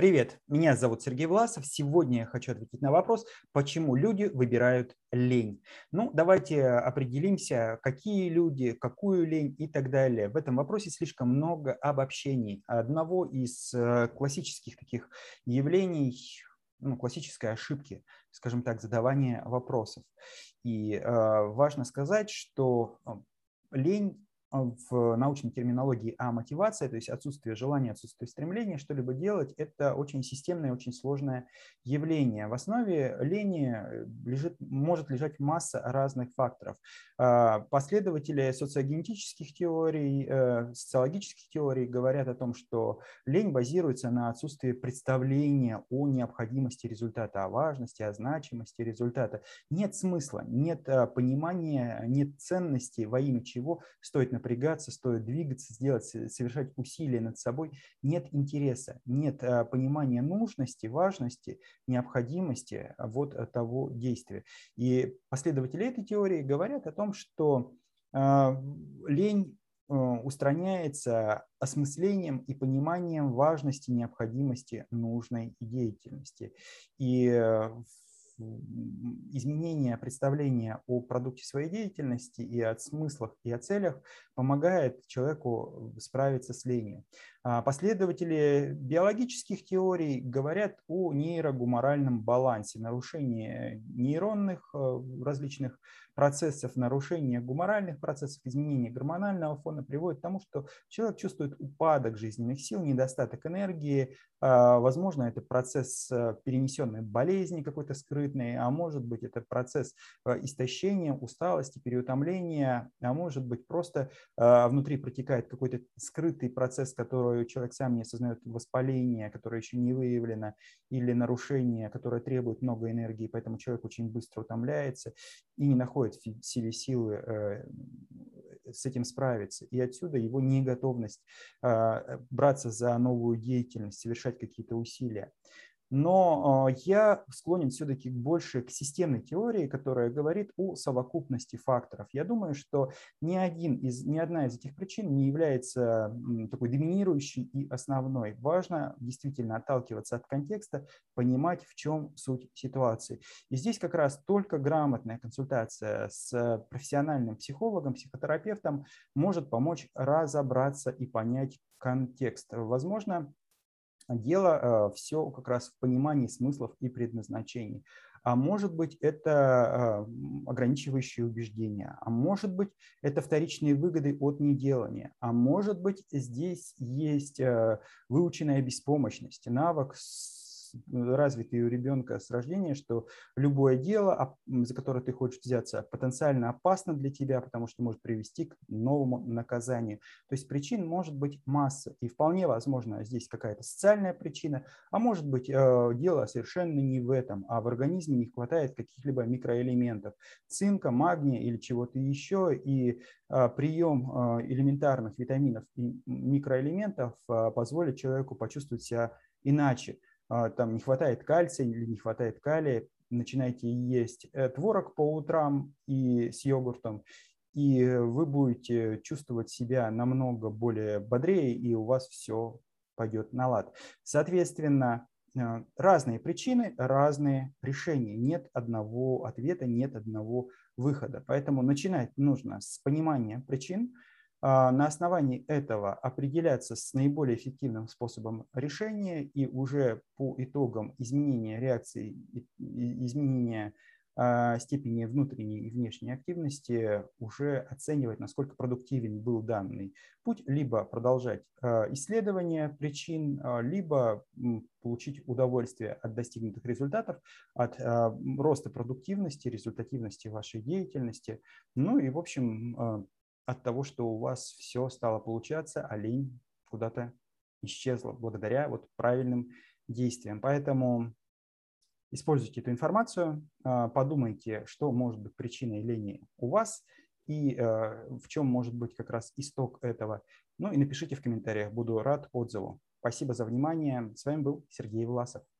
Привет, меня зовут Сергей Власов. Сегодня я хочу ответить на вопрос, почему люди выбирают лень. Ну, давайте определимся, какие люди, какую лень и так далее. В этом вопросе слишком много обобщений. Одного из э, классических таких явлений, ну, классической ошибки, скажем так, задавания вопросов. И э, важно сказать, что э, лень в научной терминологии а мотивация, то есть отсутствие желания, отсутствие стремления что-либо делать, это очень системное, очень сложное явление. В основе лени лежит, может лежать масса разных факторов. А, последователи социогенетических теорий, э, социологических теорий говорят о том, что лень базируется на отсутствии представления о необходимости результата, о важности, о значимости результата. Нет смысла, нет э, понимания, нет ценности, во имя чего стоит напрягаться, стоит двигаться, сделать, совершать усилия над собой. Нет интереса, нет а, понимания нужности, важности, необходимости а, вот того действия. И последователи этой теории говорят о том, что а, лень устраняется осмыслением и пониманием важности, необходимости нужной деятельности. И изменение представления о продукте своей деятельности и о смыслах и о целях помогает человеку справиться с ленью. А последователи биологических теорий говорят о нейрогуморальном балансе, нарушении нейронных э, различных процессов, нарушение гуморальных процессов, изменение гормонального фона приводит к тому, что человек чувствует упадок жизненных сил, недостаток энергии. А, возможно, это процесс э, перенесенной болезни какой-то скрытной, а может быть, это процесс э, истощения, усталости, переутомления, а может быть, просто внутри протекает какой-то скрытый процесс, который человек сам не осознает, воспаление, которое еще не выявлено, или нарушение, которое требует много энергии, поэтому человек очень быстро утомляется и не находит в себе силы э, с этим справиться. И отсюда его неготовность а, браться за новую деятельность, совершать какие-то усилия. Но а, я склонен все-таки больше к системной теории, которая говорит о совокупности факторов. Я думаю, что ни, один из, ни одна из этих причин не является такой доминирующей и основной. Важно действительно отталкиваться от контекста, понимать, в чем суть ситуации. И здесь как раз только грамотная консультация с профессиональным психологом, психотерапевтом может помочь разобраться и понять контекст. Возможно, Дело э, все как раз в понимании смыслов и предназначений. А может быть, это э, ограничивающие убеждения, а может быть, это вторичные выгоды от неделания, а может быть, здесь есть э, выученная беспомощность, навык развитый у ребенка с рождения, что любое дело, за которое ты хочешь взяться, потенциально опасно для тебя, потому что может привести к новому наказанию. То есть причин может быть масса, и вполне возможно здесь какая-то социальная причина, а может быть э, дело совершенно не в этом, а в организме не хватает каких-либо микроэлементов, цинка, магния или чего-то еще, и э, прием э, элементарных витаминов и микроэлементов позволит человеку почувствовать себя иначе. А, там не хватает кальция или не хватает калия, начинайте есть э, творог по утрам и с йогуртом, и вы будете чувствовать себя намного более бодрее, и у вас все пойдет на лад. Соответственно, э, разные причины, разные решения. Нет одного ответа, нет одного выхода. Поэтому начинать нужно с понимания причин, на основании этого определяться с наиболее эффективным способом решения и уже по итогам изменения реакции, изменения а, степени внутренней и внешней активности уже оценивать, насколько продуктивен был данный путь, либо продолжать а, исследование причин, либо получить удовольствие от достигнутых результатов, от роста продуктивности, результативности вашей деятельности. Ну и, в общем, от того, что у вас все стало получаться, а лень куда-то исчезла благодаря вот правильным действиям. Поэтому используйте эту информацию, а, подумайте, что может быть причиной лени у вас и а, в чем может быть как раз исток этого. Ну и напишите в комментариях, буду рад отзыву. Спасибо за внимание. С вами был Сергей Власов.